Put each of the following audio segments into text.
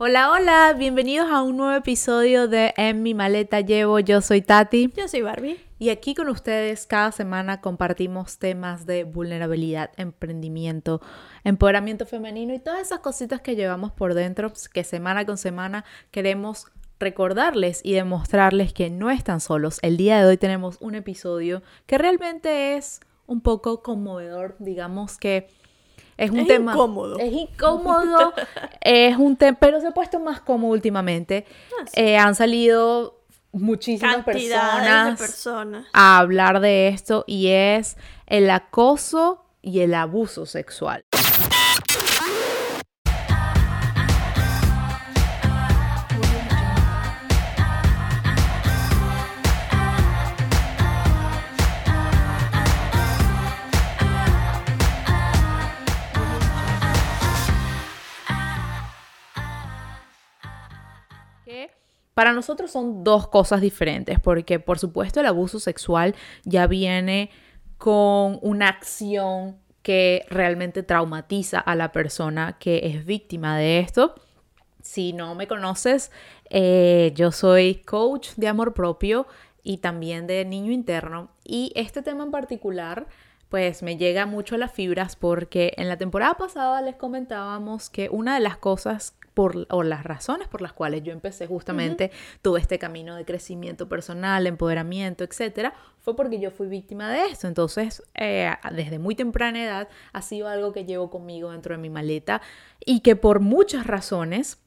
Hola, hola, bienvenidos a un nuevo episodio de En mi maleta llevo. Yo soy Tati. Yo soy Barbie. Y aquí con ustedes cada semana compartimos temas de vulnerabilidad, emprendimiento, empoderamiento femenino y todas esas cositas que llevamos por dentro, pues, que semana con semana queremos recordarles y demostrarles que no están solos. El día de hoy tenemos un episodio que realmente es un poco conmovedor, digamos que es un tema. Incómodo. Es incómodo. es un tema. Pero se ha puesto más cómodo últimamente. Ah, sí. Eh, han salido muchísimas personas, de personas. a hablar de esto y es el acoso y el abuso sexual. Para nosotros son dos cosas diferentes, porque por supuesto el abuso sexual ya viene con una acción que realmente traumatiza a la persona que es víctima de esto. Si no me conoces, eh, yo soy coach de amor propio y también de niño interno. Y este tema en particular, pues me llega mucho a las fibras porque en la temporada pasada les comentábamos que una de las cosas por, o las razones por las cuales yo empecé justamente tuve este camino de crecimiento personal, empoderamiento, etcétera, fue porque yo fui víctima de esto. Entonces, eh, desde muy temprana edad ha sido algo que llevo conmigo dentro de mi maleta y que por muchas razones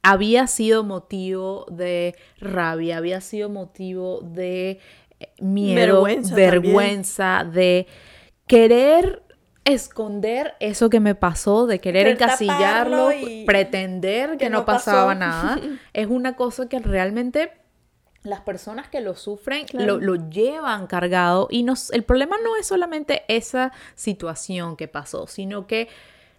había sido motivo de rabia, había sido motivo de eh, miedo, Vergüenza vergüenza, de querer esconder eso que me pasó, de querer encasillarlo, pretender que, que no, no pasaba nada, es una cosa que realmente las personas que lo sufren Claro. lo, lo llevan cargado y nos, el problema no es solamente esa situación que pasó, sino que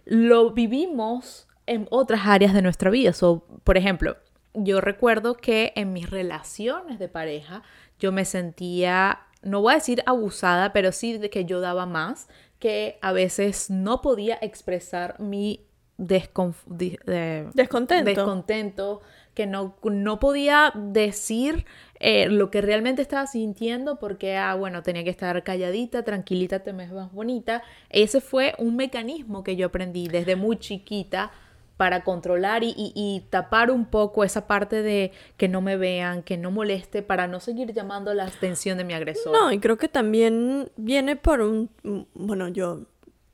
lo vivimos en otras áreas de nuestra vida. So, por ejemplo, yo recuerdo que en mis relaciones de pareja yo me sentía, no voy a decir abusada, pero sí de que yo daba más, que a veces no podía expresar mi desconf- di- de- Descontento. descontento, que no, no podía decir eh, lo que realmente estaba sintiendo porque, ah, bueno, tenía que estar calladita, tranquilita, te ves más bonita. Ese fue un mecanismo que yo aprendí desde muy chiquita para controlar y, y- y tapar un poco esa parte de que no me vean, que no moleste, para no seguir llamando la atención de mi agresor. No, y creo que también viene por un... Bueno, yo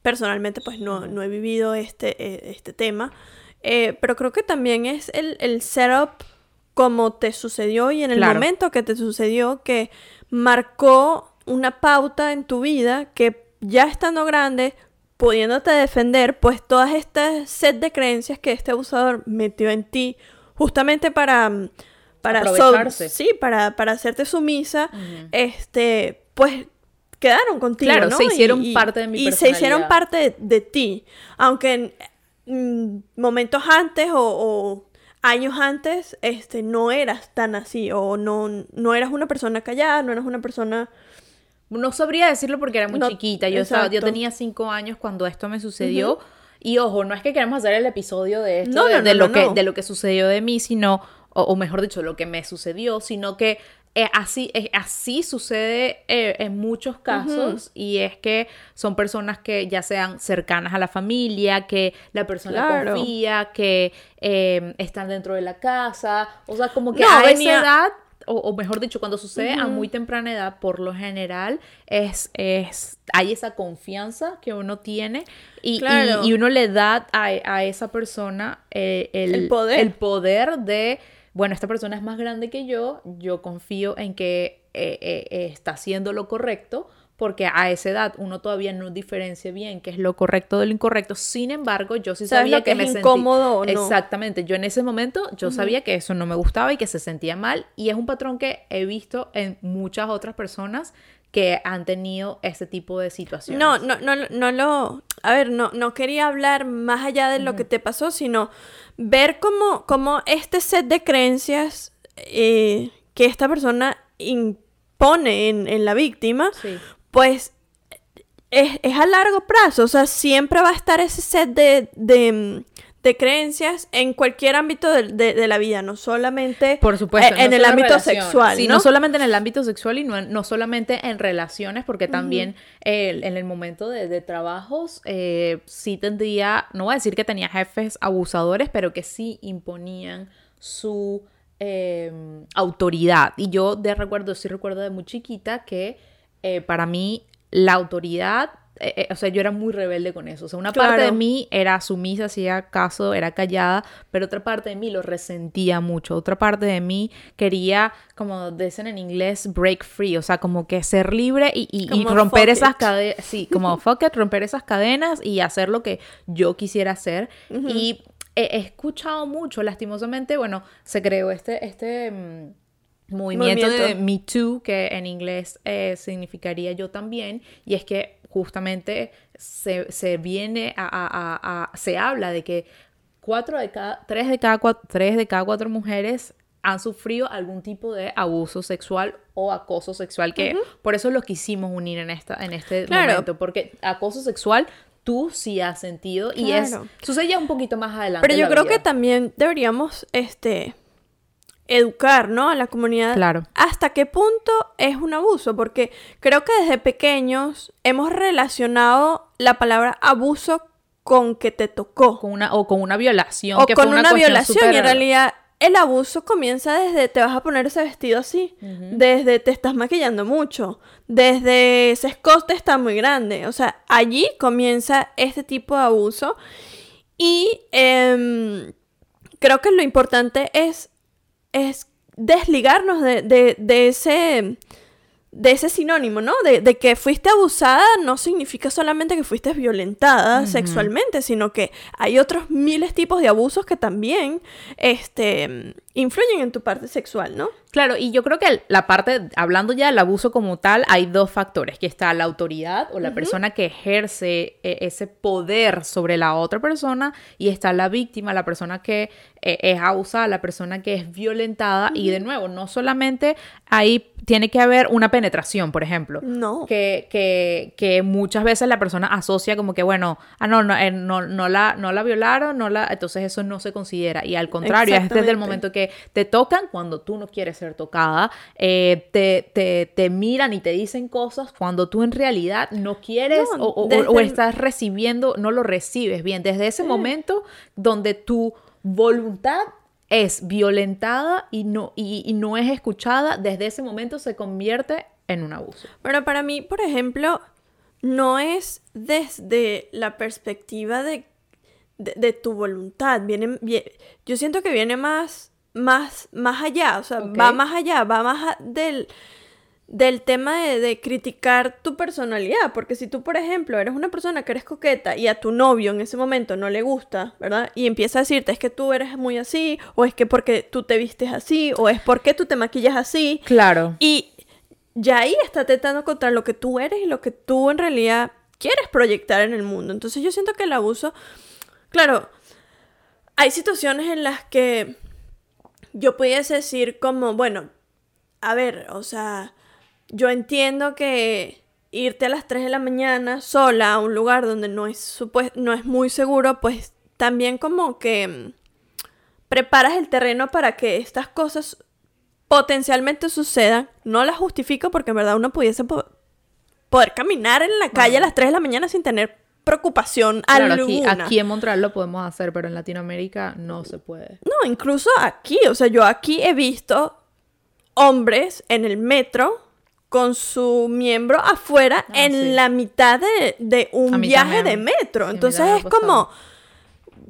personalmente pues no, no he vivido este, eh, este tema, eh, pero creo que también es el, el setup como te sucedió y en el Claro. momento que te sucedió que marcó una pauta en tu vida que ya estando grande, pudiéndote defender, pues todas estas set de creencias que este abusador metió en ti justamente para... mm, Para so- Aprovecharse. sí, para, para hacerte sumisa, este, pues quedaron contigo, Claro, ¿no? se hicieron parte de mi Y se hicieron parte de, de ti. Aunque en mm, momentos antes o, o años antes, este, no eras tan así. O no, no eras una persona callada, no eras una persona. No sabría decirlo porque era muy No, chiquita. Yo, estaba- yo tenía cinco años cuando esto me sucedió. Y ojo, no es que queremos hacer el episodio de esto, No, de, no, de lo que, de lo que sucedió de mí, sino, o, o mejor dicho, lo que me sucedió, sino que eh, así, eh, así sucede eh, en muchos casos. Y es que son personas que ya sean cercanas a la familia, que la persona Claro. confía, que eh, están dentro de la casa. O sea, como que No, a venía- esa edad o, o mejor dicho, cuando sucede a muy temprana edad, por lo general, es, es, hay esa confianza que uno tiene y, y- Claro. y uno le da a, a esa persona eh, el, El poder. el poder de, bueno, esta persona es más grande que yo, yo confío en que eh, eh, está haciendo lo correcto. Porque a esa edad uno todavía no diferencia bien qué es lo correcto de lo incorrecto. Sin embargo, yo sí ¿Sabes sabía lo que me es sentí- incómodo o no? Exactamente. Yo en ese momento yo sabía que eso no me gustaba y que se sentía mal. Y es un patrón que he visto en muchas otras personas que han tenido este tipo de situaciones. No, no, no, no lo. A ver, no, no quería hablar más allá de lo que te pasó, sino ver cómo, cómo este set de creencias eh, que esta persona impone en, en la víctima, Sí. Pues es, es a largo plazo. O sea, siempre va a estar ese set de, de, de creencias en cualquier ámbito de, de- la vida, no solamente Por supuesto. eh, en no el ámbito sexual. Sí, ¿no? no solamente en el ámbito sexual y no, no solamente en relaciones, porque también eh, en el momento de, de trabajos eh, sí tendría, no voy a decir que tenía jefes abusadores, pero que sí imponían su eh, autoridad. Y yo de recuerdo, sí recuerdo de muy chiquita que eh, para mí la autoridad, eh, eh, o sea, yo era muy rebelde con eso. O sea, una parte de mí era sumisa, hacía caso, era callada, pero otra parte de mí lo resentía mucho. Otra parte de mí quería, como dicen en inglés, break free, o sea, como que ser libre y, y- y romper esas cadenas, sí, como fuck it, romper esas cadenas y hacer lo que yo quisiera hacer. Y he, he escuchado mucho, lastimosamente, bueno, se creó este, este movimiento, de. Me Too, que en inglés eh, significaría yo también, y es que justamente se, se viene a, a- a- a- se habla de que cuatro de cada, tres de cada cuatro, tres de cada cuatro mujeres han sufrido algún tipo de abuso sexual o acoso sexual, que por eso lo quisimos unir en, esta, en este Claro. momento, porque acoso sexual tú sí has sentido y es sucede ya un poquito más adelante. Pero yo creo vida. que también deberíamos, este, educar, ¿no? A la comunidad. Claro. ¿Hasta qué punto es un abuso? Porque creo que desde pequeños hemos relacionado la palabra abuso con que te tocó. con una, o con una violación. o que fue con una, violación. Y en realidad el abuso comienza desde te vas a poner ese vestido así, desde te estás maquillando mucho, desde ese escote está muy grande. O sea, allí comienza este tipo de abuso. Y em, creo que lo importante es, es desligarnos de, de- de ese de ese sinónimo, ¿no? De, de que fuiste abusada no significa solamente que fuiste violentada sexualmente, sino que hay otros miles tipos de abusos que también este, influyen en tu parte sexual, ¿no? Claro, y yo creo que la parte, hablando ya del abuso como tal, hay dos factores, que está la autoridad o la persona que ejerce eh, ese poder sobre la otra persona y está la víctima, la persona que eh, es abusada, la persona que es violentada y de nuevo, no solamente ahí tiene que haber una penetración, por ejemplo. No. Que, que, que muchas veces la persona asocia como que, bueno, ah, no, no, eh, no, no, la, no la violaron, no la, entonces eso no se considera. Y al contrario, es desde el momento que te tocan cuando tú no quieres ser tocada, eh, te, te, te miran y te dicen cosas cuando tú en realidad no quieres No, o, o- o- desde o el- estás recibiendo, no lo recibes bien. Desde ese momento donde tu voluntad es violentada y no, y, y no es escuchada, desde ese momento se convierte en un abuso. Bueno, para mí, por ejemplo, no es desde la perspectiva de, de, de tu voluntad. Viene, vie- yo siento que viene más, más, más allá, o sea, va más allá, va más a- del, del tema de, de criticar tu personalidad. Porque si tú, por ejemplo, eres una persona que eres coqueta y a tu novio en ese momento no le gusta, ¿verdad? Y empieza a decirte, es que tú eres muy así, o es que porque tú te vistes así, o es porque tú te maquillas así. Claro. Y ya ahí está tentando contra lo que tú eres y lo que tú en realidad quieres proyectar en el mundo. Entonces yo siento que el abuso, claro, hay situaciones en las que yo pudiese decir como, bueno, a ver, o sea, yo entiendo que irte a las 3 de la mañana sola a un lugar donde no es, no es muy seguro, pues también como que mm, preparas el terreno para que estas cosas potencialmente sucedan. No las justifico porque en verdad uno pudiese po- poder caminar en la calle a las 3 de la mañana sin tener preocupación Claro, aquí, alguna. aquí en Montreal lo podemos hacer, pero en Latinoamérica no se puede. No, incluso aquí, o sea, yo aquí he visto hombres en el metro con su miembro afuera Ah, en sí. la mitad de, de un viaje también. de metro. Sí, Entonces es como,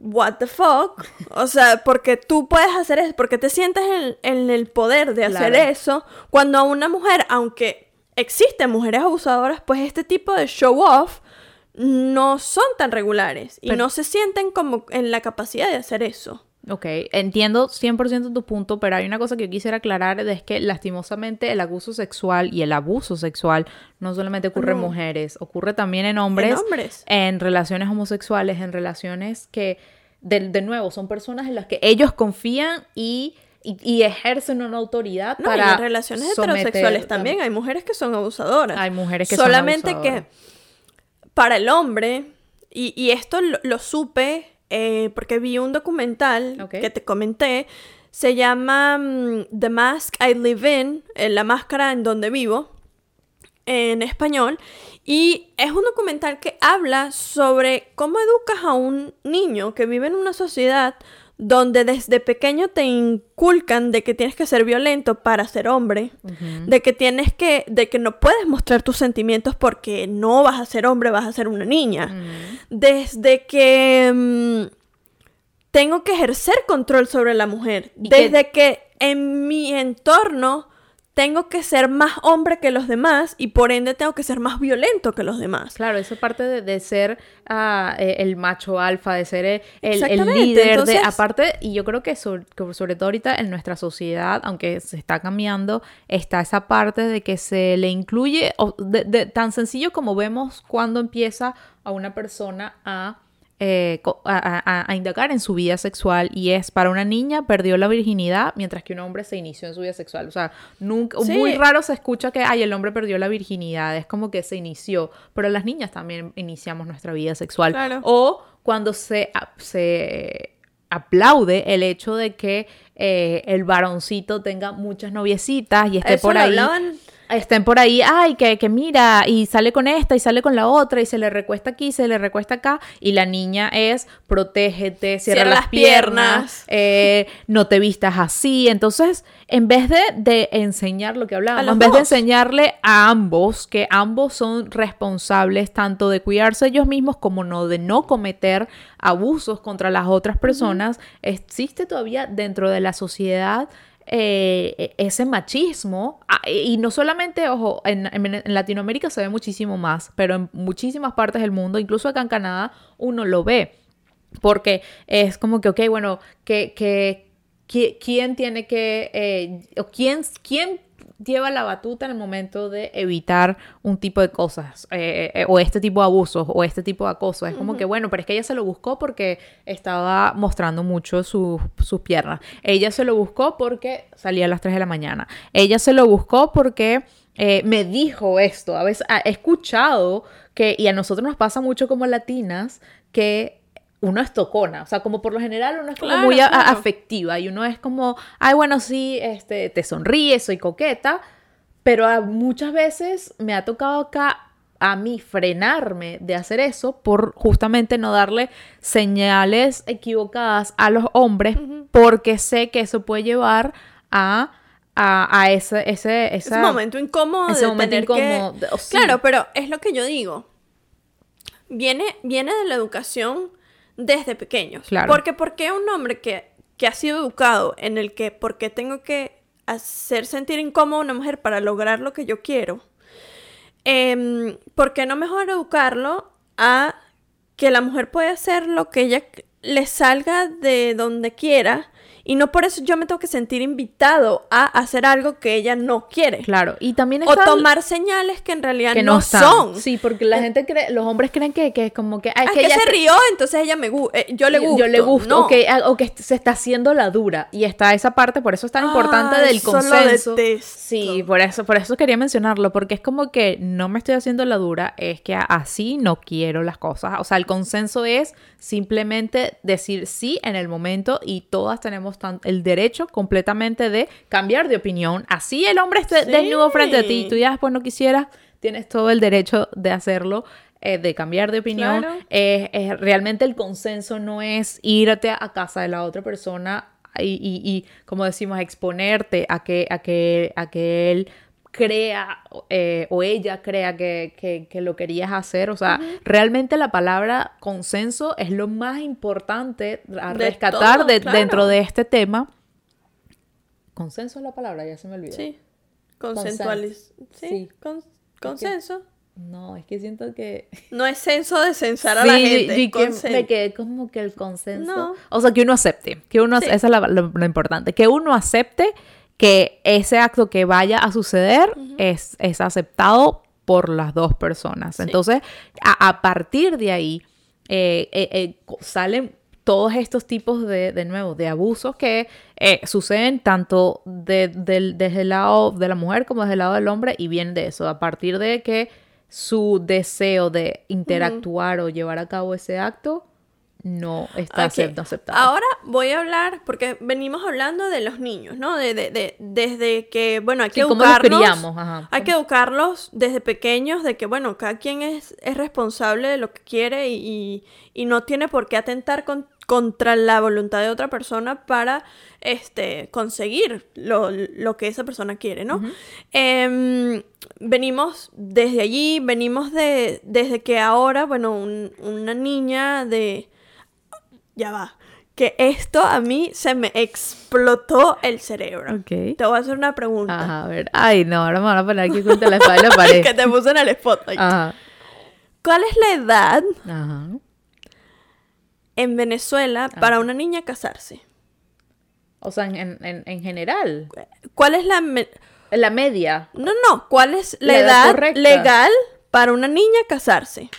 what the fuck? O sea, porque tú puedes hacer eso, porque te sientes en, en el poder de hacer Claro. eso, cuando a una mujer, aunque existen mujeres abusadoras, pues este tipo de show off no son tan regulares y Pero- no se sienten como en la capacidad de hacer eso. Ok, entiendo 100% tu punto, pero hay una cosa que yo quisiera aclarar, es que lastimosamente el abuso sexual y el abuso sexual no solamente ocurre en mujeres, ocurre también en hombres, En hombres. en relaciones homosexuales, en relaciones que, de, de nuevo, son personas en las que ellos confían y, y, y ejercen una autoridad No, para y en relaciones someter- heterosexuales también hay mujeres que son abusadoras. Hay mujeres que son Solamente abusadoras. que para el hombre, y, y esto lo, lo supe eh, porque vi un documental que te comenté, se llama mm, The Mask I Live In, eh, la máscara en donde vivo, en español, y es un documental que habla sobre cómo educas a un niño que vive en una sociedad donde desde pequeño te inculcan de que tienes que ser violento para ser hombre, de que tienes que, de que no puedes mostrar tus sentimientos porque no vas a ser hombre, vas a ser una niña, desde que mm, tengo que ejercer control sobre la mujer, que- desde que en mi entorno tengo que ser más hombre que los demás y por ende tengo que ser más violento que los demás. Claro, eso parte de, de ser ah, eh, el macho alfa, de ser el, el- el líder, de aparte, y yo creo que sobre, que sobre todo ahorita en nuestra sociedad, aunque se está cambiando, está esa parte de que se le incluye, o de, de- tan sencillo como vemos cuando empieza a una persona a... eh, a, a- a indagar en su vida sexual y es para una niña perdió la virginidad mientras que un hombre se inició en su vida sexual o sea nunca Sí. muy raro se escucha que ay el hombre perdió la virginidad es como que se inició pero las niñas también iniciamos nuestra vida sexual Claro. o cuando se, se aplaude el hecho de que eh, el varoncito tenga muchas noviecitas y esté Eso por ahí hablaban- estén por ahí, ay, que, que mira, y sale con esta, y sale con la otra, y se le recuesta aquí, se le recuesta acá, y la niña es, protégete, cierra, Cierra las piernas, piernas. eh, no te vistas así. Entonces, en vez de, de enseñar lo que hablábamos, en vez de enseñarle a ambos que ambos son responsables tanto de cuidarse ellos mismos como no de no cometer abusos contra las otras personas, existe todavía dentro de la sociedad eh, ese machismo. Ah, Y no solamente, ojo, en, Latinoamérica se ve muchísimo más, pero en muchísimas partes del mundo, incluso acá en Canadá, uno lo ve. Porque es como que, ok, bueno, que, que, qui- ¿quién tiene que, eh, o quién, quién lleva la batuta en el momento de evitar un tipo de cosas, eh, eh, o este tipo de abusos, o este tipo de acoso? Es como que, bueno, pero es que ella se lo buscó porque estaba mostrando mucho sus- sus piernas. Ella se lo buscó porque salía a las 3 de la mañana. Ella se lo buscó porque eh, me dijo esto. A veces ah, he escuchado que, y a nosotros nos pasa mucho como latinas, que uno es tocona, o sea, como por lo general uno es como Claro, muy claro. afectiva y uno es como, ay, bueno, sí, este, te sonríe, soy coqueta, pero a- muchas veces me ha tocado acá a mí frenarme de hacer eso por justamente no darle señales equivocadas a los hombres porque sé que eso puede llevar a, a, a ese, ese, Ese momento incómodo ese de momento tener incómodo, sí. Claro, pero es lo que yo digo. Viene, viene de la educación desde pequeños. Claro. Porque ¿por qué un hombre que, que ha sido educado en el que por qué tengo que hacer sentir incómodo a una mujer para lograr lo que yo quiero? Em, ¿Por qué no mejor educarlo a que la mujer puede hacer lo que ella le salga de donde quiera y no por eso yo me tengo que sentir invitado a hacer algo que ella no quiere? Claro, y también O está el- tomar señales que en realidad que no, son. Sí, porque la gente cree, los hombres creen que, que es como que, Ah, es es que que ella se rió, entonces ella me eh, yo le gusto. Yo le gusto, No. o, que, ah, o que se está haciendo la dura. Y está esa parte, por eso es tan importante Ay, del eso lo consenso. detesto. Sí, por eso, por eso quería mencionarlo, porque es como que no me estoy haciendo la dura, es que así no quiero las cosas. O sea, el consenso es simplemente decir sí en el momento y todas tenemos el derecho completamente de cambiar de opinión. Así el hombre esté Sí. desnudo frente a ti y tú ya después no quisieras, tienes todo el derecho de hacerlo. eh, de cambiar de opinión Claro. eh, eh, realmente el consenso no es irte a casa de la otra persona y, y- y, como decimos, exponerte a que, a que, a que él crea eh, o ella crea que, que- que lo querías hacer. O sea, realmente la palabra consenso es lo más importante a De rescatar todo, de- claro. dentro de este tema. Consenso es la palabra, ya se me olvidó. Sí. Consensualiz. Sí. Sí. con- consenso. No, es que siento que... No es censo de censar a la Sí, gente. es que quedé como que el consenso. No. O sea, que uno acepte. Que uno, Sí. Esa es la- lo, lo importante. Que uno acepte que ese acto que vaya a suceder es, es aceptado por las dos personas. Sí. Entonces, a, a partir de ahí, eh, eh, eh, salen todos estos tipos de, de nuevo, de abusos que suceden tanto de- desde el lado de la mujer como desde el lado del hombre y viene de eso, a partir de que su deseo de interactuar o llevar a cabo ese acto no está aceptado. Ahora voy a hablar, porque venimos hablando de los niños, ¿no? De, de, de- desde que, bueno, hay que Sí, educarlos. ajá. Hay que educarlos desde pequeños de que, bueno, cada quien es, es responsable de lo que quiere y, y- y no tiene por qué atentar con- contra la voluntad de otra persona para este, conseguir lo, lo que esa persona quiere, ¿no? Em, venimos desde allí, venimos de, desde que ahora, bueno, un- una niña de... Ya va. Que esto a mí se me explotó el cerebro. Ok. Te voy a hacer una pregunta. Ajá, a ver. Ay, no, ahora me van a poner aquí contra la espalda de la pared. que te puse en el spotlight. Ajá. ¿Cuál es la edad Ajá. en Venezuela Ah. para una niña casarse? O sea, en, en, en general. ¿Cuál es la... me- la media. No, no, ¿cuál es la, La edad legal para una niña casarse?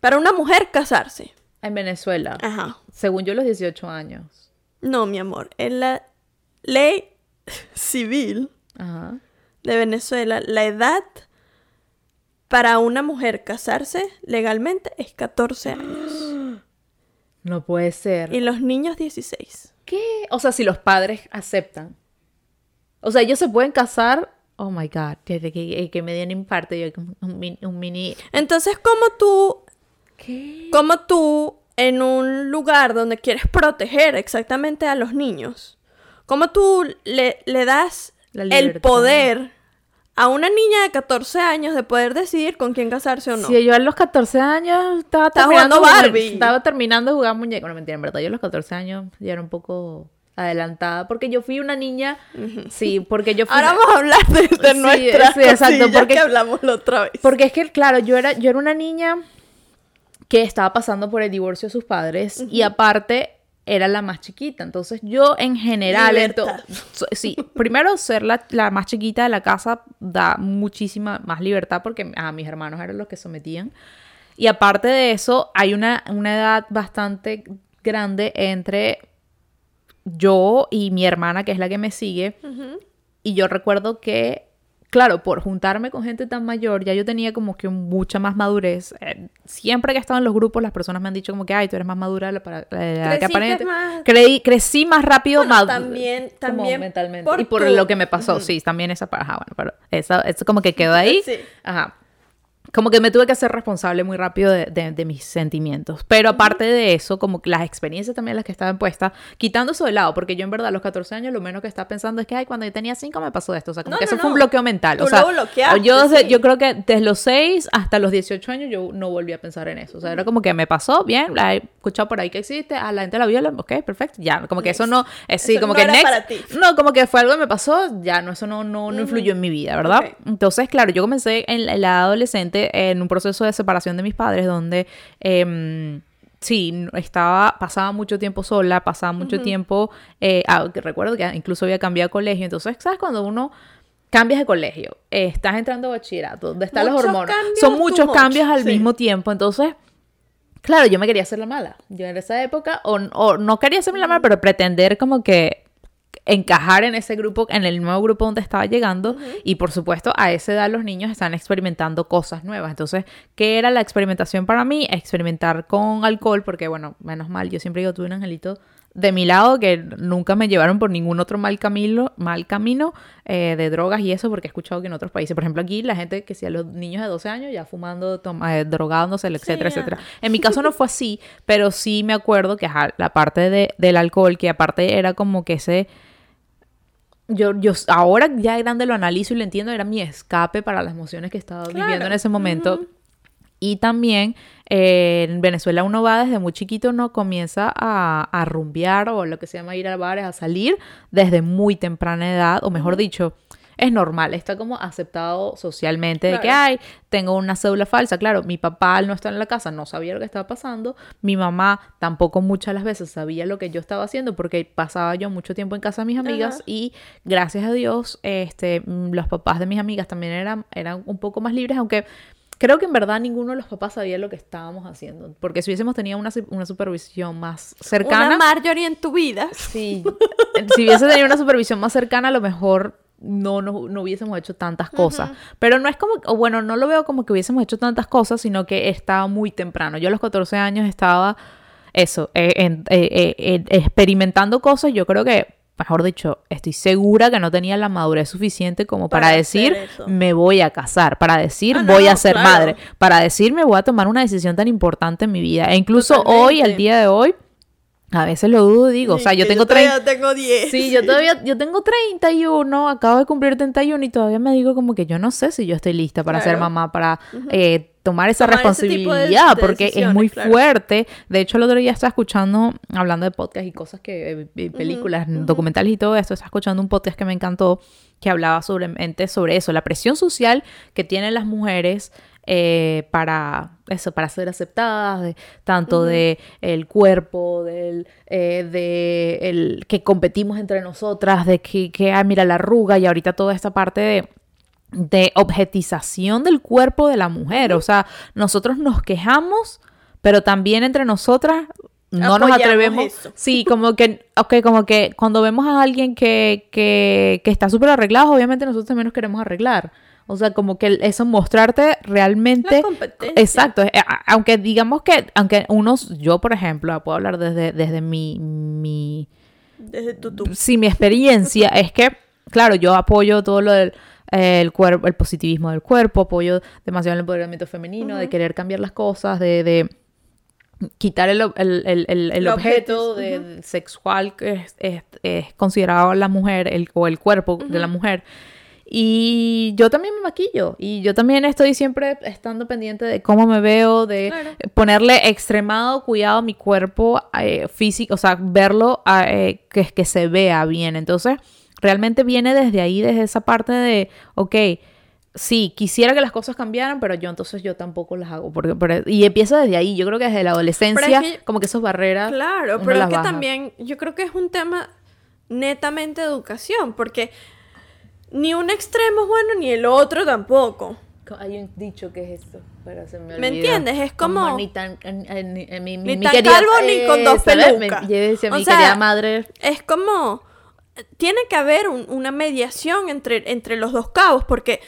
Para una mujer casarse. En Venezuela. Ajá. Según yo, los 18 años. No, mi amor. En la ley civil Ajá. de Venezuela, la edad para una mujer casarse legalmente es 14 años. No puede ser. Y los niños 16. ¿Qué? O sea, si los padres aceptan. O sea, ellos se pueden casar. Oh my God. Desde que, que me dieron infarto, yo un, un mini. Entonces, ¿cómo tú ¿Qué? como tú en un lugar donde quieres proteger exactamente a los niños, como tú le, le das el poder a una niña de 14 años de poder decidir con quién casarse o no? Si yo a los 14 años estaba Estaba terminando, jugando jugar- Barbie. estaba terminando de jugar muñeco. No mentira, en verdad, yo a los 14 años ya era un poco adelantada porque yo fui una niña. Sí, porque yo fui. Ahora una- vamos a hablar de, de Sí, nuestras sí, exacto, porque- que hablamos la otra vez. Porque es que, claro, yo era, yo era una niña que estaba pasando por el divorcio de sus padres y aparte era la más chiquita. Entonces yo en general, sí, primero ser la, la más chiquita de la casa da muchísima más libertad porque a mis hermanos eran los que sometían. Y aparte de eso, hay una, una edad bastante grande entre yo y mi hermana, que es la que me sigue. Y yo recuerdo que, claro, por juntarme con gente tan mayor, ya yo tenía como que mucha más madurez. Eh, siempre que he estado en los grupos, las personas me han dicho como que, ay, tú eres más madura de la, para- la que aparente. más- Creí, crecí más rápido, Bueno, más también- también mentalmente. por y por lo que me pasó, sí, también esa pareja, bueno, pero eso, eso como que quedó ahí. Sí. Ajá. Como que me tuve que hacer responsable muy rápido de, de- de mis sentimientos. Pero aparte de eso, como que las experiencias también las que estaban puestas, quitando eso de lado, porque yo en verdad a los 14 años lo menos que estaba pensando es que, ay, cuando yo tenía 5 me pasó esto. O sea, como No, que no, eso fue un no. bloqueo mental. Tú o sea, lo yo, desde- sí. yo creo que desde los 6 hasta los 18 años yo no volví a pensar en eso. O sea, era como que me pasó, bien, la he escuchado por ahí que existe, a la gente la viola, ok, perfecto, ya. Como que eso no, es sí, Eso como no que next. para ti. No, como que fue algo que me pasó, ya, no, eso no, no, no influyó en mi vida, ¿verdad? Ok. Entonces, claro, yo comencé en la, en la edad en un proceso de separación de mis padres donde... em, Sí, estaba, pasaba mucho tiempo sola, pasaba mucho tiempo, eh, ah, recuerdo que incluso había cambiado de colegio, entonces, ¿sabes? Cuando uno cambias de colegio, eh, estás entrando a bachillerato, donde están los hormonas, son muchos much, cambios al sí. mismo tiempo, entonces, claro, yo me quería hacer la mala, yo en esa época, o, o no quería hacerme la mala, pero pretender como que encajar en ese grupo, en el nuevo grupo donde estaba llegando y por supuesto a esa edad los niños están experimentando cosas nuevas. Entonces, ¿qué era la experimentación para mí? Experimentar con alcohol, porque bueno, menos mal, yo siempre digo, tuve un angelito de mi lado que nunca me llevaron por ningún otro mal camino, mal camino eh, de drogas y eso, porque he escuchado que en otros países, por ejemplo aquí, la gente que si a los niños de 12 años ya fumando, toma- eh, drogándose, etcétera, Sí, etcétera. En mi caso no fue así, pero sí me acuerdo que ajá, la parte de- del alcohol, que aparte era como que ese yo, yo ahora ya grande lo analizo y lo entiendo, era mi escape para las emociones que estaba viviendo en Claro. ese momento. Y también eh, en Venezuela uno va desde muy chiquito, no comienza a, a rumbear o lo que se llama ir a bares, a salir desde muy temprana edad, o mejor dicho, es normal, está como aceptado socialmente de que, ay, tengo una cédula falsa. Claro, mi papá al no estar en la casa no sabía lo que estaba pasando, mi mamá tampoco muchas de las veces sabía lo que yo estaba haciendo porque pasaba yo mucho tiempo en casa de mis amigas Ajá. y gracias a Dios, este, mm, los papás de mis amigas también eran, eran un poco más libres, aunque creo que en verdad ninguno de los papás sabía lo que estábamos haciendo, porque si hubiésemos tenido una, una supervisión más cercana, Una Marjorie en tu vida. Sí, si hubiese tenido una supervisión más cercana, a lo mejor no, no, no hubiésemos hecho tantas cosas. Pero no es como, o bueno, no lo veo como que hubiésemos hecho tantas cosas, sino que estaba muy temprano. Yo a los 14 años estaba eso, eh, en- eh, eh, experimentando cosas, yo creo que, mejor dicho, estoy segura que no tenía la madurez suficiente como para, Para decir, me voy a casar, para decir, Ah, no, voy a ser claro. madre, para decir, me voy a tomar una decisión tan importante en mi vida. E incluso hoy, al día de hoy, a veces lo dudo y digo, o sea, yo tengo 30... todavía tengo 10. Sí, yo todavía, yo tengo 31, acabo de cumplir 31 y todavía me digo como que yo no sé si yo estoy lista para ser mamá, para eh, tomar esa Tomar de- responsabilidad, de porque es muy claro. fuerte. De hecho, el otro día estaba escuchando, hablando de podcast y cosas que, eh, eh, películas, documentales y todo esto, estaba escuchando un podcast que me encantó, que hablaba sobre, sobre eso, la presión social que tienen las mujeres eh, para eso, para ser aceptadas, de, tanto de el cuerpo, del, eh, de el que competimos entre nosotras, de que, que ah, mira la arruga y ahorita toda esta parte de de objetización del cuerpo de la mujer. O sea, nosotros nos quejamos, pero también entre nosotras no nos atrevemos. eso. Sí, como que, ok, como que cuando vemos a alguien que, que, que está súper arreglado, obviamente nosotros también nos queremos arreglar. O sea, como que eso mostrarte realmente... La competencia. Exacto. eh, Aunque digamos que, aunque unos, yo por ejemplo, puedo hablar desde, desde mi, mi, Desde tu, tu. sí, mi experiencia es que, claro, yo apoyo todo lo del el cuerpo, el positivismo del cuerpo, apoyo demasiado el empoderamiento femenino, de querer cambiar las cosas, de, de quitar el, el, el- el- objeto de- sexual que es, es- es considerado la mujer el, o el cuerpo de la mujer. Y yo también me maquillo y yo también estoy siempre estando pendiente de cómo me veo, de Claro. ponerle extremado cuidado a mi cuerpo eh, físico, o sea, verlo a, eh, que, que se vea bien. Entonces, realmente viene desde ahí, desde esa parte de, ok, sí, quisiera que las cosas cambiaran, pero yo entonces yo tampoco las hago. Porque, pero- y empieza desde ahí, yo creo que desde la adolescencia, que- como que esas barreras. Claro, pero es que baja. también yo creo que es un tema netamente de educación, porque ni un extremo es bueno ni el otro tampoco. Hay un dicho que es esto, pero se me ¿Me olvidó. entiendes? Es como- ni tan, mi, Ni tan querida- calvo ni con dos pelucas. Decía, O mi sea, querida madre, Es como, tiene que haber un- una mediación entre, entre los dos cabos, porque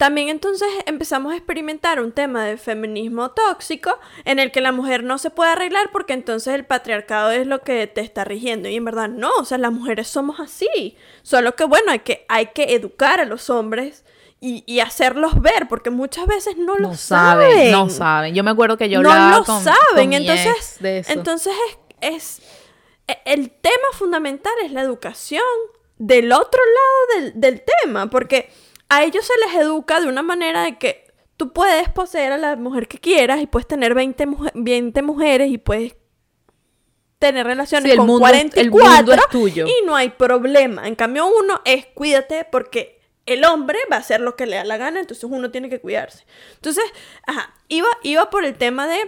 también entonces empezamos a experimentar un tema de feminismo tóxico en el que la mujer no se puede arreglar porque entonces el patriarcado es lo que te está rigiendo. Y en verdad no, o sea, las mujeres somos así. Solo que bueno, hay que, hay que educar a los hombres y, y hacerlos ver, porque muchas veces no lo saben, saben. no saben. Yo me acuerdo que yo no lo con, saben. con entonces, ex de eso. entonces es, es- e- el tema fundamental es la educación del otro lado del, del tema, porque a ellos se les educa de una manera de que tú puedes poseer a la mujer que quieras y puedes tener 20, muje- 20 mujeres y puedes tener relaciones Sí, el con mundo es- el 44 mundo es tuyo. y no hay problema. En cambio uno es cuídate porque el hombre va a hacer lo que le da la gana, entonces uno tiene que cuidarse. Entonces, ajá, iba, iba por el tema de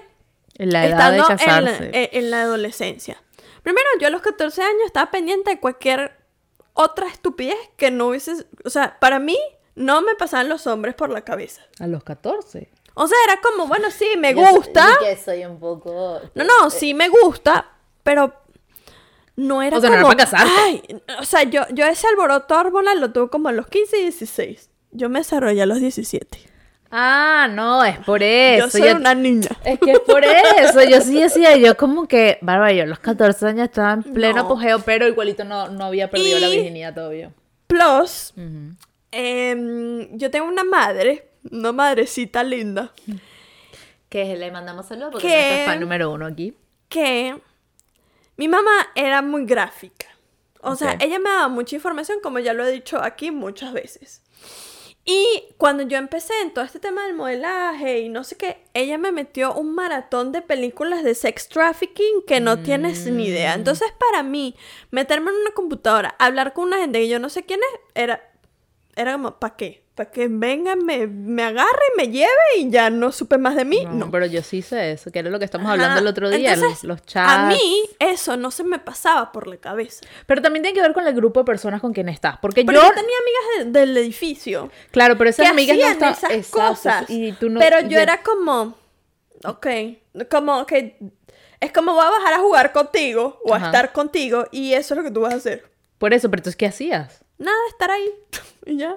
la edad de estando en la, casarse. eh, en la adolescencia. Primero, yo a los 14 años estaba pendiente de cualquier otra estupidez que no hubiese... O sea, para mí no me pasaban los hombres por la cabeza. a los 14. O sea, era como, bueno, sí, me Yo soy- gusta. yo que soy un poco... No, no, sí me gusta, pero no era O sea, no como... era para casarte. Ay, o sea, yo, yo ese alboroto hormonal lo tuve como a los 15 y 16. Yo me desarrollé a los 17. Ah, no, es por eso. yo soy yo- una niña. Es que es por eso, yo sí decía, yo como que, bárbaro, yo a los 14 años estaba en pleno No. apogeo, pero igualito no, no había perdido la virginidad todavía. Plus, em, yo tengo una madre, una madrecita linda, Que le mandamos saludos porque es nuestra fan número uno aquí. que mi mamá era muy gráfica. O sea, Ok. ella me daba mucha información, como ya lo he dicho aquí muchas veces. Y cuando yo empecé en todo este tema del modelaje y no sé qué, ella me metió un maratón de películas de sex trafficking que no tienes ni Mm. idea. Entonces, para mí, meterme en una computadora, hablar con una gente que yo no sé quién es, era, era como, ¿para qué? Para que venga, me, me agarre, me lleve y ya no supe más de mí. No, No. pero yo sí sé eso, que era lo que estamos Ajá. hablando el otro día, Entonces, los, los chats. A mí eso no se me pasaba por la cabeza. Pero también tiene que ver con el grupo de personas con quien estás. Porque Pero yo, yo, tenía amigas de- del edificio claro, pero esas que amigas no están esas exacto, cosas. Y tú no, pero yo ya- era como, ok, como que es como voy a bajar a jugar contigo o Ajá. a estar contigo y eso es lo que tú vas a hacer. Por eso, pero entonces, ¿qué hacías? Nada, estar ahí y ya.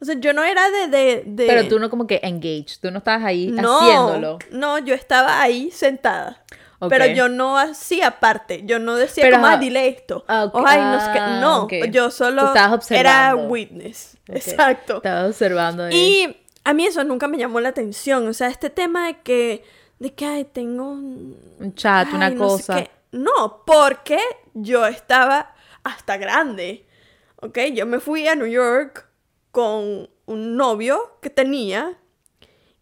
O sea, yo no era de... de, de- Pero tú no como que engaged, tú no estabas ahí no, haciéndolo. No, yo estaba ahí sentada. Pero yo no hacía parte, yo no decía Pero, como, ah, dile esto. ah, ok, o, "Ay, no sé qué". ah, No, yo solo era witness. Exacto. Estaba observando ahí. Y a mí eso nunca me llamó la atención. O sea, este tema de que, de que, ay, tengo un, Un chat, una no cosa. No, porque yo estaba hasta grande. ¿Ok? Yo me fui a New York con un novio que tenía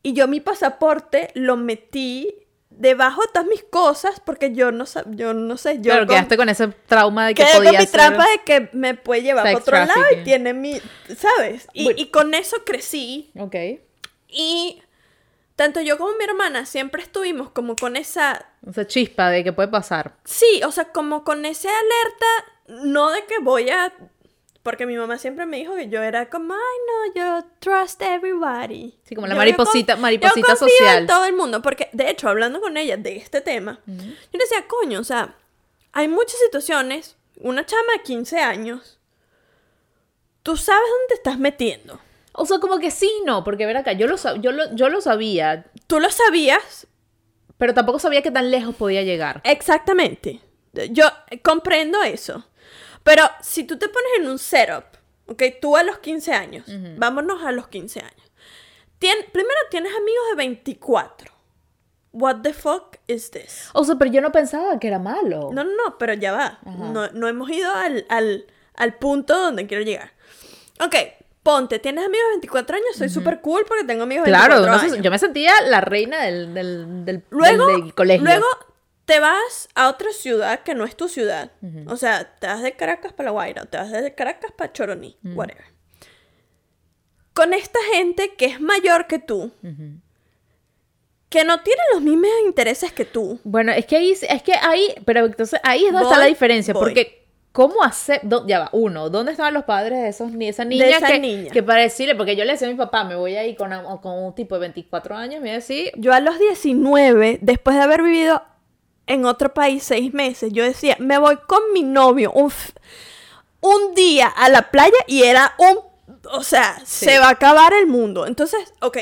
y yo mi pasaporte lo metí debajo de todas mis cosas porque yo no, yo no sé, yo Claro, con- quedaste con ese trauma de que quedé con podía mi ser... trampa de que me puede llevar para otro lado y tiene mi, ¿sabes? Y, Bueno. y con eso crecí Ok. y tanto yo como mi hermana siempre estuvimos como con esa O sea, chispa de que puede pasar. Sí, o sea, como con ese alerta, no de que voy a... Porque mi mamá siempre me dijo que yo era como, ay, no, yo trust everybody. Sí, como la Yo- yo mariposita- con- mariposita yo social. en todo el mundo, porque de hecho, hablando con ella de este tema, yo le decía, coño, o sea, hay muchas situaciones, una chama de 15 años, tú sabes dónde te estás metiendo. O sea, como que sí, no, porque ver acá, yo lo, yo lo, yo lo sabía, Tú lo sabías, pero tampoco sabía que tan lejos podía llegar. Exactamente. Yo comprendo eso. Pero si tú te pones en un setup, ok, tú a los 15 años, vámonos a los 15 años. Tien- primero tienes amigos de 24. What the fuck is this? O sea, pero yo no pensaba que era malo. No, no, no, pero ya va. No, no hemos ido al, al, al punto donde quiero llegar. Ok, ponte, tienes amigos de 24 años, soy súper cool porque tengo amigos de claro, 24 no años. yo me sentía la reina del, del, del, Luego, del- del colegio. luego te vas a otra ciudad que no es tu ciudad. O sea, te vas de Caracas para La Guaira, te vas de Caracas para Choroní, whatever. Con esta gente que es mayor que tú, que no tiene los mismos intereses que tú. Bueno, es que ahí, es que ahí, pero entonces ahí es donde está Voy, la diferencia, voy. porque ¿cómo hacer? Ya va, uno, ¿dónde estaban los padres de esos ni esa niña esa que, niña. que para decirle, porque yo le decía a mi papá, me voy a ir con, un tipo de 24 años, me iba a decir, Yo a los 19, después de haber vivido en otro país seis meses, yo decía, me voy con mi novio un, un día a la playa y era un... O sea, se va a acabar el mundo. Entonces, ok,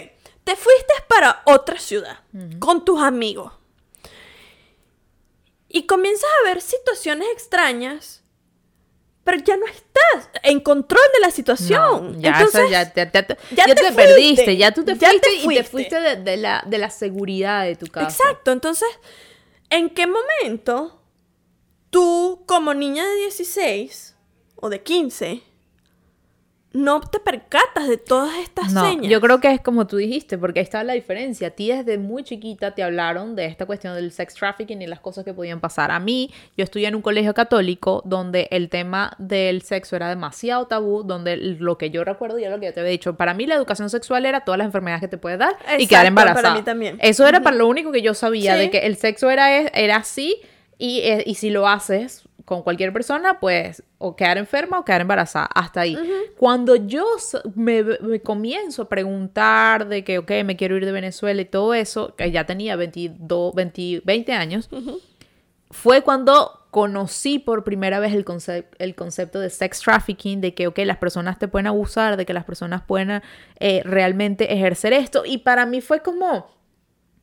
te fuiste para otra ciudad con tus amigos. Y comienzas a ver situaciones extrañas, pero ya no estás en control de la situación. No, ya, Entonces, eso ya, ya- ya- ya ya te te, fuiste. perdiste, ya tú te fuiste te y te fuiste. fuiste de, de la, de la seguridad de tu casa. Exacto, entonces, ¿en qué momento tú como niña de 16 o de 15 no te percatas de todas estas No, señas? yo creo que es como tú dijiste, porque ahí está la diferencia. A ti desde muy chiquita te hablaron de esta cuestión del sex trafficking y las cosas que podían pasar. A mí, yo estudié en un colegio católico donde el tema del sexo era demasiado tabú, donde lo que yo recuerdo y es lo que yo te había dicho, para mí la educación sexual era todas las enfermedades que te puedes dar y quedar para embarazada. mí también. Eso era para lo único que yo sabía, Sí. de que el sexo era, era así y, eh, y si lo haces con cualquier persona, pues o quedar enferma o quedar embarazada, hasta ahí. Cuando yo me, me comienzo a preguntar de que, ok, me quiero ir de Venezuela y todo eso, que ya tenía 22, 20, 20 años, fue cuando conocí por primera vez el concepto de sex trafficking, de que, ok, las personas te pueden abusar, de que las personas pueden eh, realmente ejercer esto. Y para mí fue como,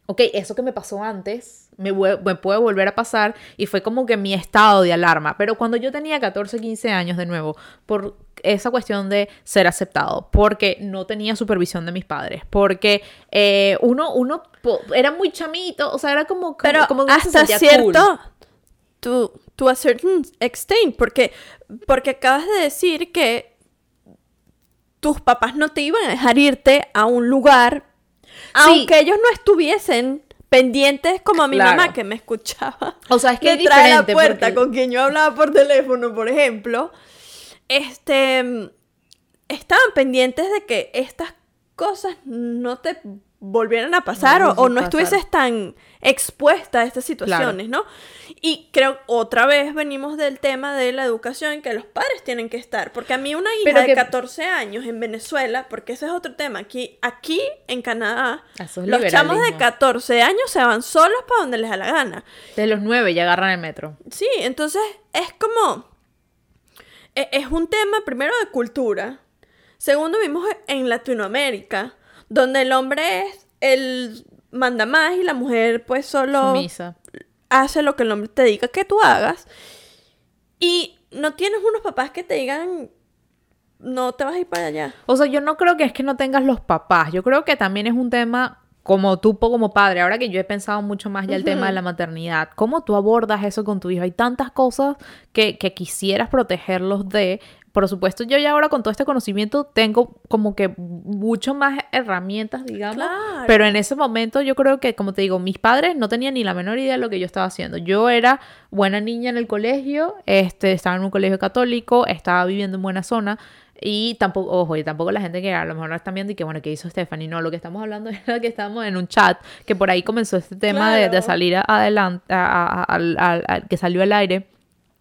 ok, eso que me pasó antes me, puede volver a pasar y fue como que mi estado de alarma. Pero cuando yo tenía 14, 15 años de nuevo, por esa cuestión de ser aceptado, porque no tenía supervisión de mis padres, porque eh, uno, uno era muy chamito, o sea, era como, como, Pero como que uno se hasta cierto, cool. to a certain extent, porque, porque acabas de decir que tus papás no te iban a dejar irte a un lugar, aunque ellos no estuviesen pendientes como a mi Claro. mamá que me escuchaba. O sea, es que detrás de la puerta porque- con quien yo hablaba por teléfono, por ejemplo, este estaban pendientes de que estas cosas no te volvieran a pasar No o, o no pasar. estuvieses tan expuesta a estas situaciones, ¿no? Y creo otra vez venimos del tema de la educación que los padres tienen que estar, porque a mí una hija Pero de que- 14 años en Venezuela, porque ese es otro tema, aquí aquí en Canadá es los chamos de liberalismo. 14 años se van solos para donde les da la gana. De los nueve ya agarran el metro. Sí, entonces es como. e- Es un tema primero de cultura. Segundo, vimos en Latinoamérica, donde el hombre es el manda más y la mujer, pues solo Sumisa. Hace lo que el hombre te diga que tú hagas. Y no tienes unos papás que te digan, no te vas a ir para allá. O sea, yo no creo que es que no tengas los papás. Yo creo que también es un tema como tú como padre, ahora que yo he pensado mucho más ya el tema de la maternidad, ¿cómo tú abordas eso con tu hijo? Hay tantas cosas que, que quisieras protegerlos de, por supuesto, yo ya ahora con todo este conocimiento tengo como que mucho más herramientas, digamos. Pero en ese momento yo creo que, como te digo, mis padres no tenían ni la menor idea de lo que yo estaba haciendo. Yo era buena niña en el colegio, este, estaba en un colegio católico, estaba viviendo en buena zona. Y tampoco, ojo, y tampoco la gente que a lo mejor están viendo y que, bueno, ¿qué hizo Stephanie? No, lo que estamos hablando es que estamos en un chat, que por ahí comenzó este tema de, salir adelante, que salió al aire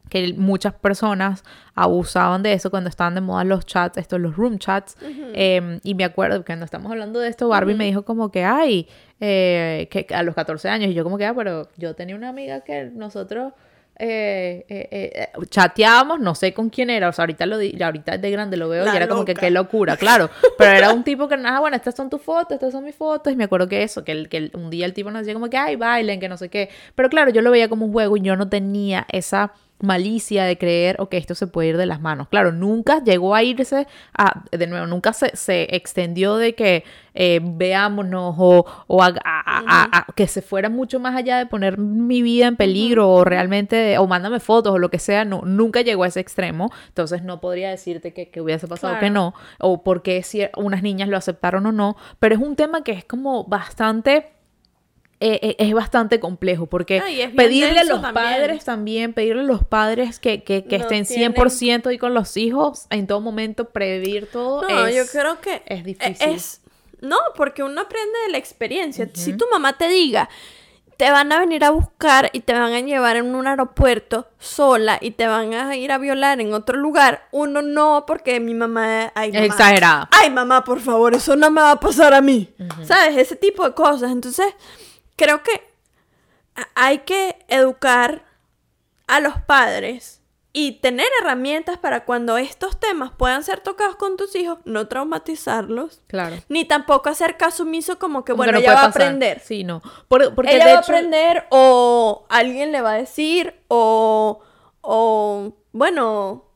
que muchas personas abusaban de eso cuando estaban de moda los chats, estos los room chats. Em, y me acuerdo que cuando estamos hablando de esto, Barbie me dijo como que, ay, eh, que a los 14 años, y yo como que, ah, pero yo tenía una amiga que nosotros eh, eh, eh, chateábamos, no sé con quién era, o sea, ahorita, lo di, ahorita de grande lo veo y era como que qué locura, claro, pero era un tipo que, nada, bueno, estas son tus fotos, estas son mis fotos, y me acuerdo que eso, que, el, que un día el tipo nos decía como que, ay, bailen, que no sé qué, pero claro, yo lo veía como un juego y yo no tenía esa malicia de creer, ok, esto se puede ir de las manos. Claro, nunca llegó a irse, a, de nuevo, nunca se, se extendió de que eh, veámonos o, o a, que se fuera mucho más allá de poner mi vida en peligro o realmente, o mándame fotos o lo que sea, no, nunca llegó a ese extremo. Entonces no podría decirte que, que hubiese pasado que no, o porque si unas niñas lo aceptaron o no, pero es un tema que es como bastante eh, eh, es bastante complejo porque pedirle a los padres también, pedirle a los padres que, que, que estén 100% ahí con los hijos, en todo momento prever todo. No, yo creo que es difícil. no, porque uno aprende de la experiencia. Si tu mamá te diga, te van a venir a buscar y te van a llevar en un aeropuerto sola y te van a ir a violar en otro lugar, uno no, porque mi mamá, es exagerada. Ay, mamá, por favor, eso no me va a pasar a mí. ¿Sabes? Ese tipo de cosas. Entonces creo que hay que educar a los padres y tener herramientas para cuando estos temas puedan ser tocados con tus hijos, no traumatizarlos. Claro. Ni tampoco hacer caso omiso como que, bueno, ella va a aprender. Sí, no. porque ella va a aprender o alguien le va a decir o, o bueno,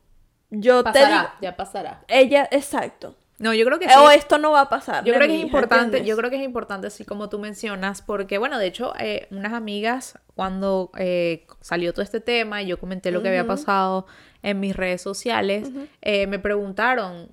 yo te digo... Ya pasará. Ella, exacto. No, yo creo que sí. O esto no va a pasar. Yo creo que es importante, yo creo que es importante, así como tú mencionas, porque, bueno, de hecho, eh, unas amigas, cuando eh, salió todo este tema y yo comenté lo que había pasado en mis redes sociales, eh, me preguntaron,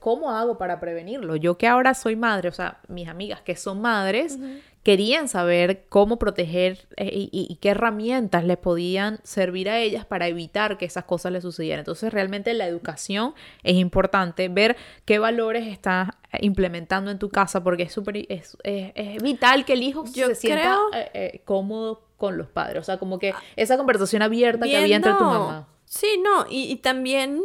¿cómo hago para prevenirlo? Yo que ahora soy madre, o sea, mis amigas que son madres, querían saber cómo proteger eh, y, qué herramientas les podían servir a ellas para evitar que esas cosas les sucedieran. Entonces, realmente la educación es importante, ver qué valores estás implementando en tu casa, porque es, súper es, vital que el hijo se sienta eh, eh, cómodo con los padres. O sea, como que esa conversación abierta que había entre tu mamá. Sí, no, y también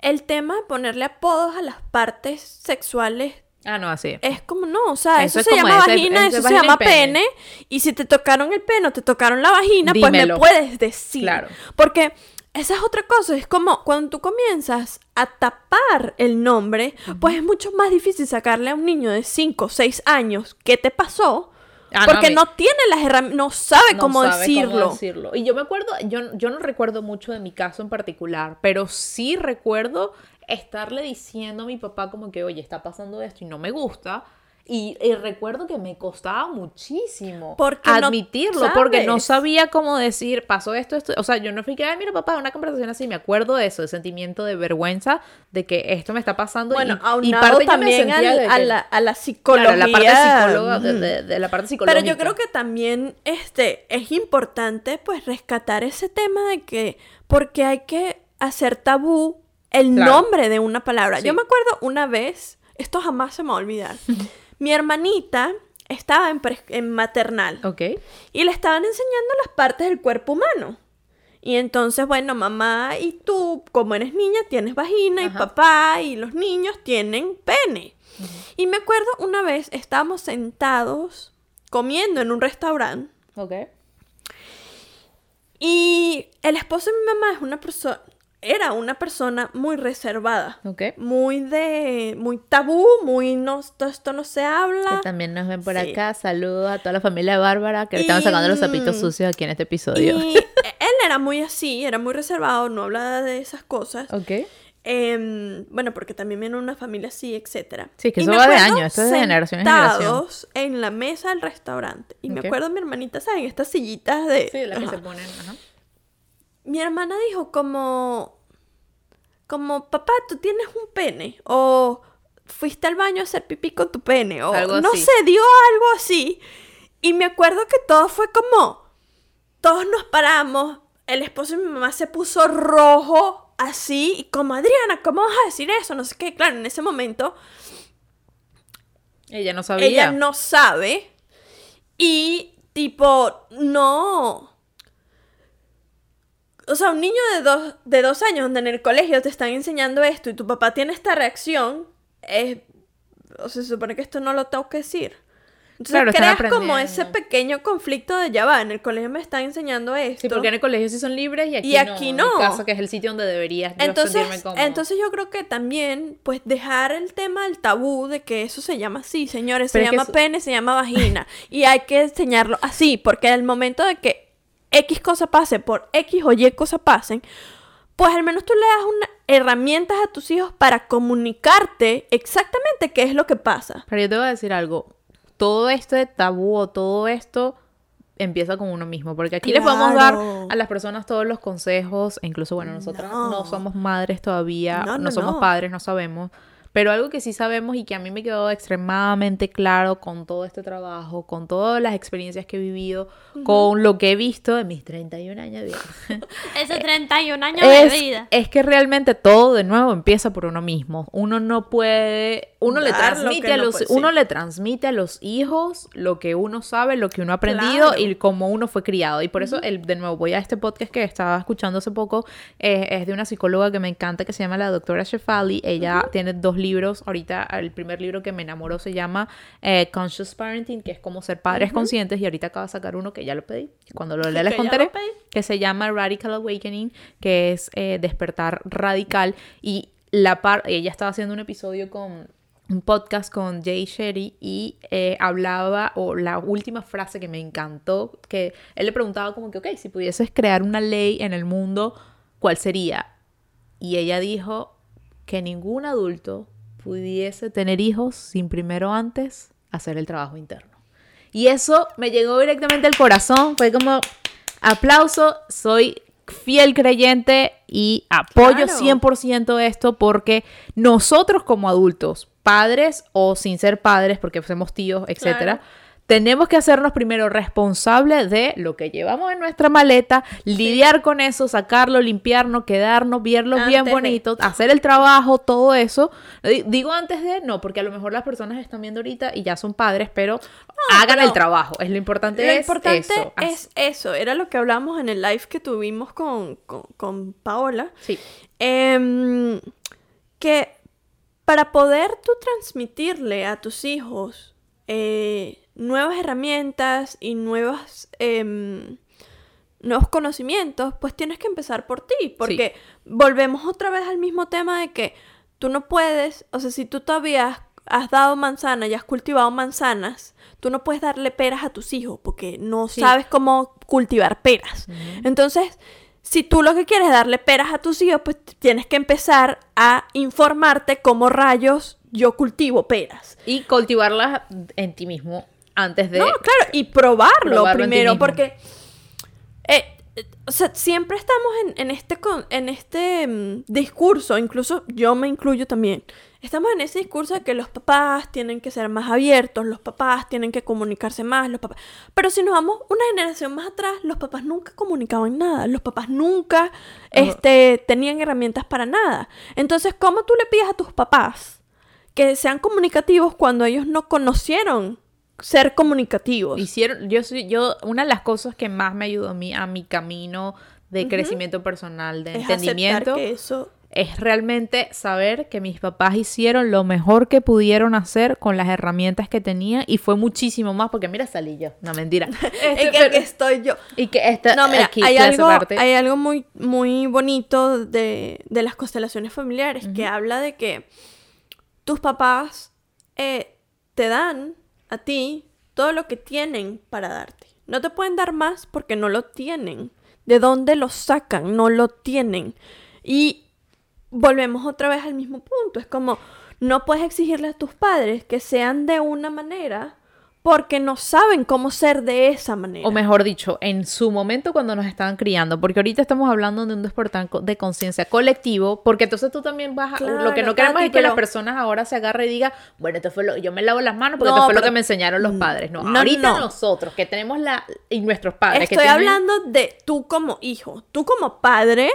el tema de ponerle apodos a las partes sexuales Ah, no, así. Es como, no, o sea, eso, se llama vagina, eso, se llama pene. Y si te tocaron el pene o te tocaron la vagina, pues me puedes decir. Claro. Porque esa es otra cosa, es como cuando tú comienzas a tapar el nombre, pues es mucho más difícil sacarle a un niño de 5 o 6 años qué te pasó Ah, porque no, tiene las herramientas, no sabe, cómo, decirlo. Y yo me acuerdo, yo, yo no recuerdo mucho de mi caso en particular, pero sí recuerdo estarle diciendo a mi papá como que, oye, está pasando esto y no me gusta. Y, recuerdo que me costaba muchísimo admitirlo, porque no sabía cómo decir, pasó esto, esto. O sea, yo no fui que, ay, mira, papá, una conversación así, me acuerdo de eso, de sentimiento de vergüenza de que esto me está pasando. Bueno, y, y parte también a, la, a, la, psicología. la parte psicóloga, de, la parte psicológica. Pero yo creo que también este, es importante, pues, rescatar ese tema de que, porque hay que hacer tabú el nombre de una palabra. Yo me acuerdo una vez, esto jamás se me va a olvidar. Mi hermanita estaba en, maternal. Ok. Y le estaban enseñando las partes del cuerpo humano. Y entonces, bueno, mamá y tú, como eres niña, tienes vagina y papá y los niños tienen pene. Y me acuerdo una vez estábamos sentados comiendo en un restaurante. Ok. Y el esposo de mi mamá es una persona, era una persona muy reservada. Ok. Muy de. Muy tabú, muy. No, esto, esto no se habla. Que también nos ven por Sí. acá. Saludos a toda la familia de Bárbara que le estamos Y, sacando los zapitos mm, sucios aquí en este episodio. Y él era muy así, era muy reservado, no hablaba de esas cosas. Ok. Em, bueno, porque también viene una familia así, etcétera. Sí, que Y eso va de años, esto es de generación en generación. en la mesa del restaurante. Y me acuerdo mi hermanita, ¿saben? Estas sillitas de... Sí, las que se ponen. Ajá. Mi hermana dijo como... Como, papá, tú tienes un pene. O fuiste al baño a hacer pipí con tu pene. O Algo no así. sé, dio algo así. Y me acuerdo que todo fue como... Todos nos paramos. El esposo de mi mamá se puso rojo así. Y como, Adriana, ¿cómo vas a decir eso? No sé qué. Claro, en ese momento Ella no sabía. ella no sabe. Y tipo, no. O sea, un niño de dos, de dos años donde en el colegio te están enseñando esto y tu papá tiene esta reacción, es... O sea, se supone que esto no lo tengo que decir. Entonces Claro, creas como ese pequeño conflicto de ya va, en el colegio me están enseñando esto. Sí, porque en el colegio sí son libres y aquí, Y aquí no. no. En mi casa, que es el sitio donde deberías yo sentirme Entonces, cómodo. entonces yo creo que también, pues, dejar el tema del tabú de que eso se llama así, señores, Pero se llama eso- pene, se llama vagina, y hay que enseñarlo así, porque al momento de que X cosa pase por X o Y cosa pasen, pues al menos tú le das una herramientas a tus hijos para comunicarte exactamente qué es lo que pasa. Pero yo te voy a decir algo. Todo esto de tabú o todo esto empieza con uno mismo. Porque aquí les podemos dar Claro. a las personas todos los consejos. E incluso, bueno, nosotras no, No. somos madres todavía. No, No, no, somos padres, no sabemos. Pero algo que sí sabemos y que a mí me quedó extremadamente claro con todo este trabajo, con todas las experiencias que he vivido, con lo que he visto en mis 31 años de vida. Ese 31 años de es, vida. es que realmente todo de nuevo empieza por uno mismo. Uno no puede, uno le Dar lo transmite que a no los, puede, uno sí. le transmite a los hijos lo que uno sabe, lo que uno ha aprendido Claro. y cómo uno fue criado. Y por eso, el, de nuevo, voy a este podcast que estaba escuchando hace poco, eh, es de una psicóloga que me encanta que se llama la doctora Shefali. Ella tiene dos libros. Ahorita el primer libro que me enamoró se llama eh, Conscious Parenting, que es como ser padres conscientes. Y ahorita acaba de sacar uno que ya lo pedí. Cuando lo lea les contaré que se llama Radical Awakening, que es eh, despertar radical. Y la par ella estaba haciendo un episodio con un podcast con Jay Sherry y eh, hablaba, o la última frase que me encantó, que él le preguntaba como que, ok, si pudieses crear una ley en el mundo, ¿cuál sería? Y ella dijo que ningún adulto pudiese tener hijos sin primero antes hacer el trabajo interno. Y eso me llegó directamente al corazón. Fue como, aplauso, soy fiel creyente y apoyo Claro. 100% esto porque nosotros como adultos, padres o sin ser padres, porque somos tíos, etcétera, Claro. Tenemos que hacernos primero responsables de lo que llevamos en nuestra maleta, lidiar con eso, sacarlo, limpiarnos, quedarnos, verlos bien de- bonitos, hacer el trabajo, todo eso. Di- Digo antes de, no, porque a lo mejor las personas están viendo ahorita y ya son padres, pero hagan pero el trabajo. Es lo importante Lo es importante eso. Es eso, era lo que hablamos en el live que tuvimos con, con, con Paola. Sí. Em, que para poder tú transmitirle a tus hijos eh, nuevas herramientas y nuevas, em, nuevos conocimientos, pues tienes que empezar por ti. Porque volvemos otra vez al mismo tema de que tú no puedes, o sea, si tú todavía has, has dado manzana y has cultivado manzanas, tú no puedes darle peras a tus hijos porque no Sí. sabes cómo cultivar peras. Entonces, si tú lo que quieres es darle peras a tus hijos, pues tienes que empezar a informarte cómo rayos yo cultivo peras. Y cultivarlas en ti mismo antes de... No, claro, y probarlo, primero, porque eh, eh, o sea, siempre estamos en, en este, con- en este mm, discurso, incluso yo me incluyo también, estamos en ese discurso de que los papás tienen que ser más abiertos, los papás tienen que comunicarse más, los papás... Pero si nos vamos una generación más atrás, los papás nunca comunicaban nada, los papás nunca este, tenían herramientas para nada. Entonces, ¿cómo tú le pides a tus papás que sean comunicativos cuando ellos no conocieron ser comunicativos? Hicieron, yo soy, yo, una de las cosas que más me ayudó a mí, a mi camino de crecimiento personal, de es entendimiento, que eso es realmente saber que mis papás hicieron lo mejor que pudieron hacer con las herramientas que tenía y fue muchísimo más porque mira salí yo, no mentira. Es Este, que pero- estoy yo. y que esta No, mira, aquí, hay, algo, aparte. hay algo muy, muy bonito de, de las constelaciones familiares que habla de que tus papás eh, te dan a ti todo lo que tienen para darte. No te pueden dar más porque no lo tienen. ¿De dónde lo sacan? No lo tienen. Y volvemos otra vez al mismo punto. Es como, no puedes exigirle a tus padres que sean de una manera porque no saben cómo ser de esa manera. O mejor dicho, en su momento cuando nos estaban criando, porque ahorita estamos hablando de un despertar de conciencia colectivo, porque entonces tú también vas a... Claro, lo que no queremos es que las personas ahora se agarren y digan, bueno, esto fue lo, yo me lavo las manos porque No, esto fue lo que me enseñaron los padres. No, no, ahorita no. nosotros que tenemos la... y nuestros padres que Estoy tienen- hablando de tú como hijo, tú como padre,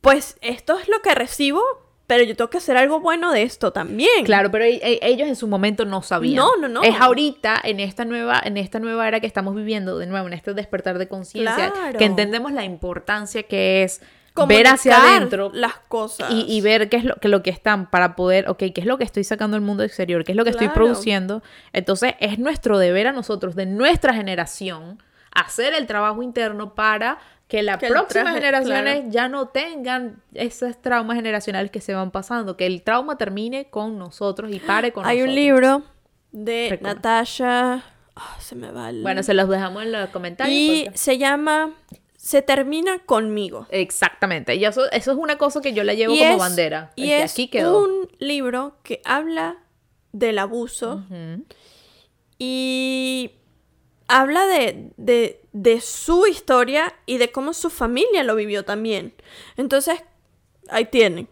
pues esto es lo que recibo, pero yo tengo que hacer algo bueno de esto también. Claro, pero e- e- ellos en su momento no sabían. No, no, no. Es ahorita, en esta nueva, en esta nueva era que estamos viviendo, de nuevo, en este despertar de conciencia, Claro. que entendemos la importancia que es ver hacia adentro las cosas. y, y ver qué es lo que, lo que están para poder, ok, qué es lo que estoy sacando al mundo exterior, qué es lo que estoy produciendo. Entonces, es nuestro deber a nosotros, de nuestra generación, hacer el trabajo interno para que las próximas generaciones claro. ya no tengan esos traumas generacionales que se van pasando, que el trauma termine con nosotros y pare con Hay un nosotros. libro de. Natasha, ah, se me va el... Bueno, se los dejamos en los comentarios. y porque- se llama Se termina conmigo. Exactamente. Y eso, eso es una cosa que yo la llevo y como es, bandera. Y es aquí quedó. un libro que habla del abuso y habla de, de, de su historia y de cómo su familia lo vivió también. Entonces, ahí tienen.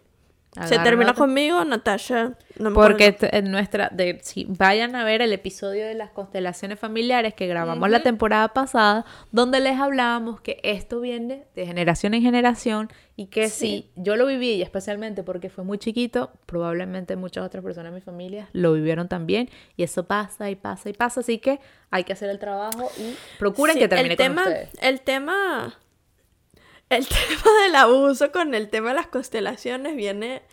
Se Agarra termina nota. conmigo, Natasha. No me Porque en nuestra, de, si vayan a ver el episodio de las constelaciones familiares que grabamos la temporada pasada, donde les hablábamos que esto viene de generación en generación y que Sí. si yo lo viví, y especialmente porque fue muy chiquito, probablemente muchas otras personas de mi familia lo vivieron también, y eso pasa y pasa y pasa, así que hay que hacer el trabajo y procuren Sí, que termine el con tema, ustedes. El tema. El tema del abuso con el tema de las constelaciones viene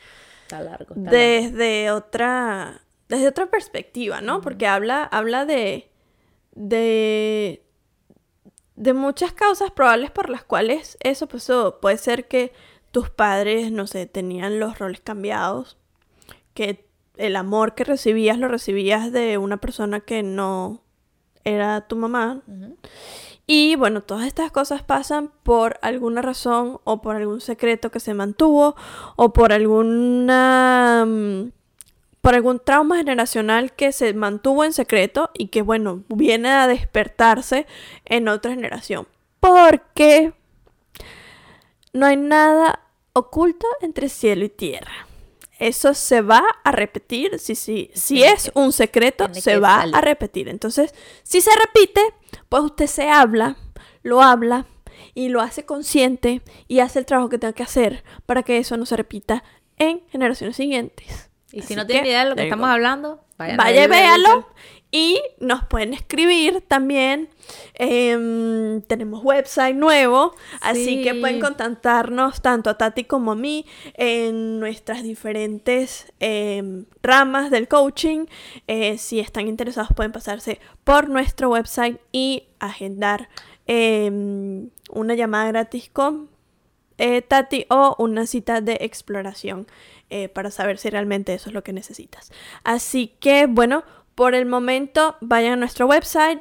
Está largo. está largo. desde otra. Desde otra perspectiva, ¿no? Porque habla, habla de. de. de muchas causas probables por las cuales eso pasó. Puede ser que tus padres, no sé, tenían los roles cambiados. Que el amor que recibías lo recibías de una persona que no era tu mamá. Y bueno, todas estas cosas pasan por alguna razón o por algún secreto que se mantuvo o por alguna mm, por algún trauma generacional que se mantuvo en secreto y que bueno, viene a despertarse en otra generación. Porque no hay nada oculto entre cielo y tierra. Eso se va a repetir. Si, si, si es un secreto, se va a repetir. Entonces, si se repite, pues usted se habla, lo habla y lo hace consciente y hace el trabajo que tenga que hacer para que eso no se repita en generaciones siguientes. Y si Así no tienen que, idea de lo que estamos hablando, vayan a Vaya y véalo. Y nos pueden escribir también. Em, tenemos website nuevo. Así que pueden contactarnos tanto a Tati como a mí en nuestras diferentes em, ramas del coaching. Eh, si están interesados pueden pasarse por nuestro website y agendar em, una llamada gratis con eh, Tati o una cita de exploración eh, para saber si realmente eso es lo que necesitas. Así que bueno, por el momento vayan a nuestro website,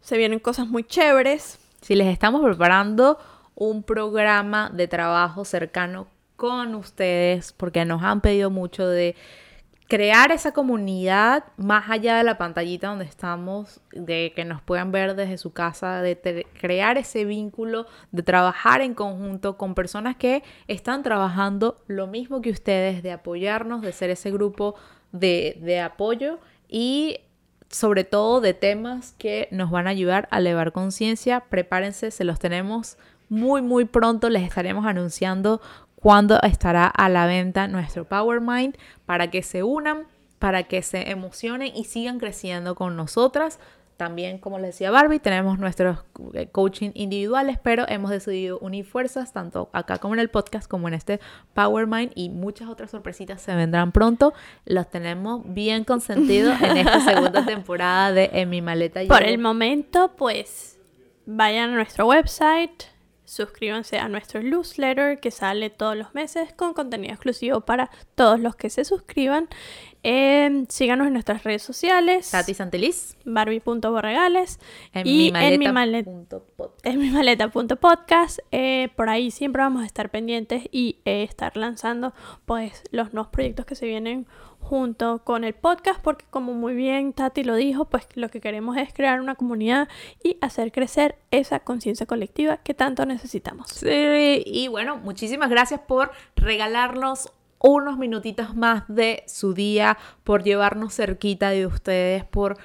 se vienen cosas muy chéveres. Si les estamos preparando un programa de trabajo cercano con ustedes, porque nos han pedido mucho de crear esa comunidad más allá de la pantallita donde estamos, de que nos puedan ver desde su casa, de crear ese vínculo, de trabajar en conjunto con personas que están trabajando lo mismo que ustedes, de apoyarnos, de ser ese grupo de, de apoyo y sobre todo de temas que nos van a ayudar a elevar conciencia. Prepárense, se los tenemos muy, muy pronto. Les estaremos anunciando cuándo estará a la venta nuestro Power Mind para que se unan, para que se emocionen y sigan creciendo con nosotras. También, como les decía Barbie, tenemos nuestros eh, coaching individuales, pero hemos decidido unir fuerzas tanto acá como en el podcast, como en este Power Mind y muchas otras sorpresitas se vendrán pronto. Los tenemos bien consentidos en esta segunda temporada de En mi maleta. Por llevo- el momento, pues vayan a nuestro website, suscríbanse a nuestro newsletter que sale todos los meses con contenido exclusivo para todos los que se suscriban. Eh, síganos en nuestras redes sociales, Tati Santeliz, barbie.borregales en y mi maleta. en mi maleta. en mi. Eh, por ahí siempre vamos a estar pendientes y eh, estar lanzando pues los nuevos proyectos que se vienen junto con el podcast porque como muy bien Tati lo dijo, pues lo que queremos es crear una comunidad y hacer crecer esa conciencia colectiva que tanto necesitamos. Sí, y bueno, muchísimas gracias por regalarnos unos minutitos más de su día, por llevarnos cerquita de ustedes, por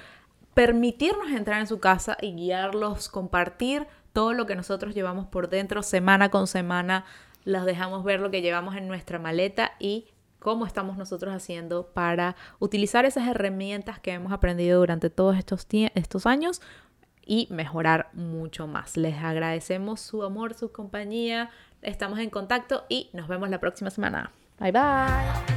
permitirnos entrar en su casa y guiarlos, compartir todo lo que nosotros llevamos por dentro semana con semana. Los dejamos ver lo que llevamos en nuestra maleta y cómo estamos nosotros haciendo para utilizar esas herramientas que hemos aprendido durante todos estos, estos años y mejorar mucho más. Les agradecemos su amor, su compañía. Estamos en contacto y nos vemos la próxima semana. Bye bye.